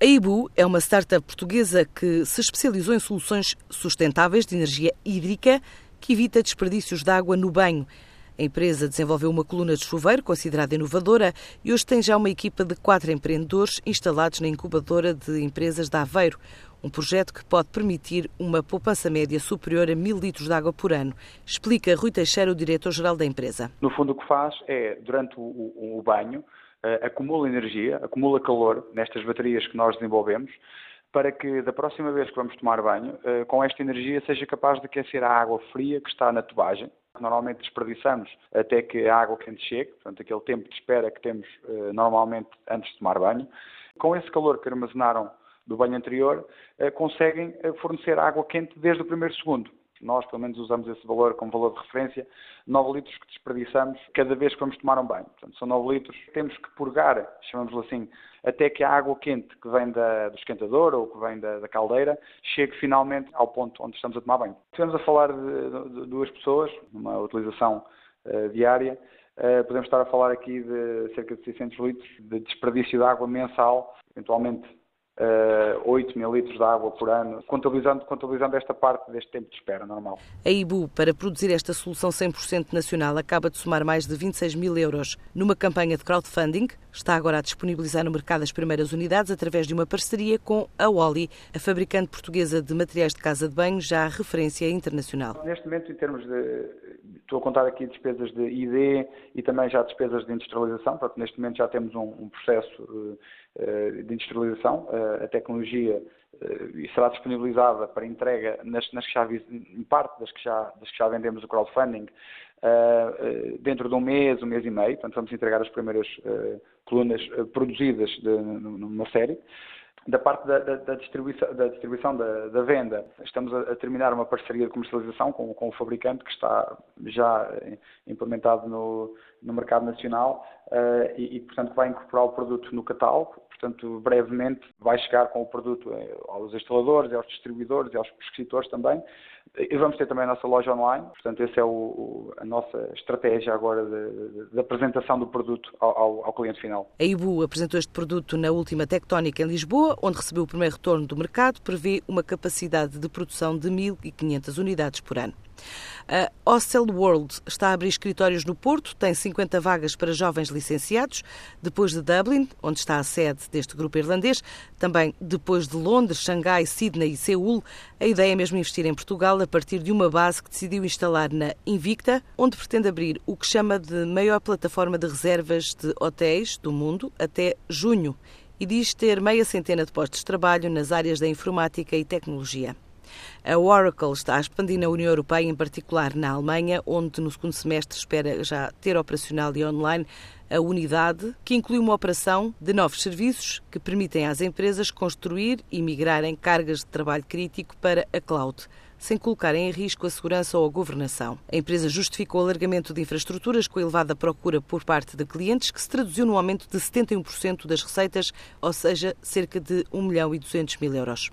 A Ibu é uma startup portuguesa que se especializou em soluções sustentáveis de energia hídrica que evita desperdícios de água no banho. A empresa desenvolveu uma coluna de chuveiro considerada inovadora e hoje tem já uma equipa de quatro empreendedores instalados na incubadora de empresas de Aveiro, um projeto que pode permitir uma poupança média superior a mil litros de água por ano, explica Rui Teixeira, o diretor-geral da empresa. No fundo, o que faz é, durante o, o, o banho, acumula energia, acumula calor nestas baterias que nós desenvolvemos, para que da próxima vez que vamos tomar banho, uh, com esta energia seja capaz de aquecer a água fria que está na tubagem. Normalmente desperdiçamos até que a água quente chegue, portanto, aquele tempo de espera que temos uh, normalmente antes de tomar banho. Com esse calor que armazenaram do banho anterior, conseguem fornecer água quente desde o primeiro segundo nós pelo menos usamos esse valor como valor de referência, 9 litros que desperdiçamos cada vez que vamos tomar um banho. Portanto, são 9 litros. Temos que purgar, chamamos-lhe assim, até que a água quente que vem da, do esquentador ou que vem da, da, caldeira chegue finalmente ao ponto onde estamos a tomar banho. Estivemos a falar de, de, duas pessoas, numa utilização uh, diária. Uh, podemos estar a falar aqui de cerca de 600 litros de desperdício de água mensal, eventualmente uh, 8 mil litros de água por ano, contabilizando, contabilizando esta parte deste tempo de espera normal. A IBU, para produzir esta solução 100% nacional, acaba de somar mais de 26 mil euros numa campanha de crowdfunding. Está agora a disponibilizar no mercado as primeiras unidades através de uma parceria com a Wally, a fabricante portuguesa de materiais de casa de banho, já referência internacional. Neste momento, em termos de. Estou a contar aqui despesas de ID e também já despesas de industrialização. Portanto, neste momento já temos um, um processo eh, de industrialização. Eh, a tecnologia eh, será disponibilizada para entrega nas, nas que já, em parte das que, já, das que já vendemos o crowdfunding dentro de um mês, um mês e meio. Portanto, vamos entregar as primeiras colunas produzidas de, numa série. Da parte da, da, da distribuição, da, distribuição da, da, venda, estamos a, a, terminar uma parceria de comercialização com, com o fabricante que está já implementado no, no mercado nacional uh, e, e, portanto, vai incorporar o produto no catálogo. Portanto, brevemente vai chegar com o produto eh, aos instaladores, aos distribuidores e aos prescritores também. E vamos ter também a nossa loja online. Portanto, essa é o, o, a nossa estratégia agora de, apresentação do produto ao, ao, cliente final. A IBU apresentou este produto na última Tectónica em Lisboa, onde recebeu o primeiro retorno do mercado, prevê uma capacidade de produção de 1.500 unidades por ano. A Hostel World está a abrir escritórios no Porto, tem 50 vagas para jovens licenciados, depois de Dublin, onde está a sede deste grupo irlandês, também depois de Londres, Xangai, Sydney e Seul, a ideia é mesmo investir em Portugal a partir de uma base que decidiu instalar na Invicta, onde pretende abrir o que chama de maior plataforma de reservas de hotéis do mundo até junho e diz ter meia centena de postos de trabalho nas áreas da informática e tecnologia. A Oracle está a expandir na União Europeia, em particular na Alemanha, onde no segundo semestre espera já ter operacional e online a unidade, que inclui uma operação de novos serviços que permitem às empresas construir e migrarem cargas de trabalho crítico para a cloud sem colocar em risco a segurança ou a governação. A empresa justificou o alargamento de infraestruturas com a elevada procura por parte de clientes, que se traduziu no aumento de 71% das receitas, ou seja, cerca de 1 milhão e 200 mil euros.